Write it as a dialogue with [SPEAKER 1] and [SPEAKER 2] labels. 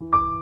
[SPEAKER 1] you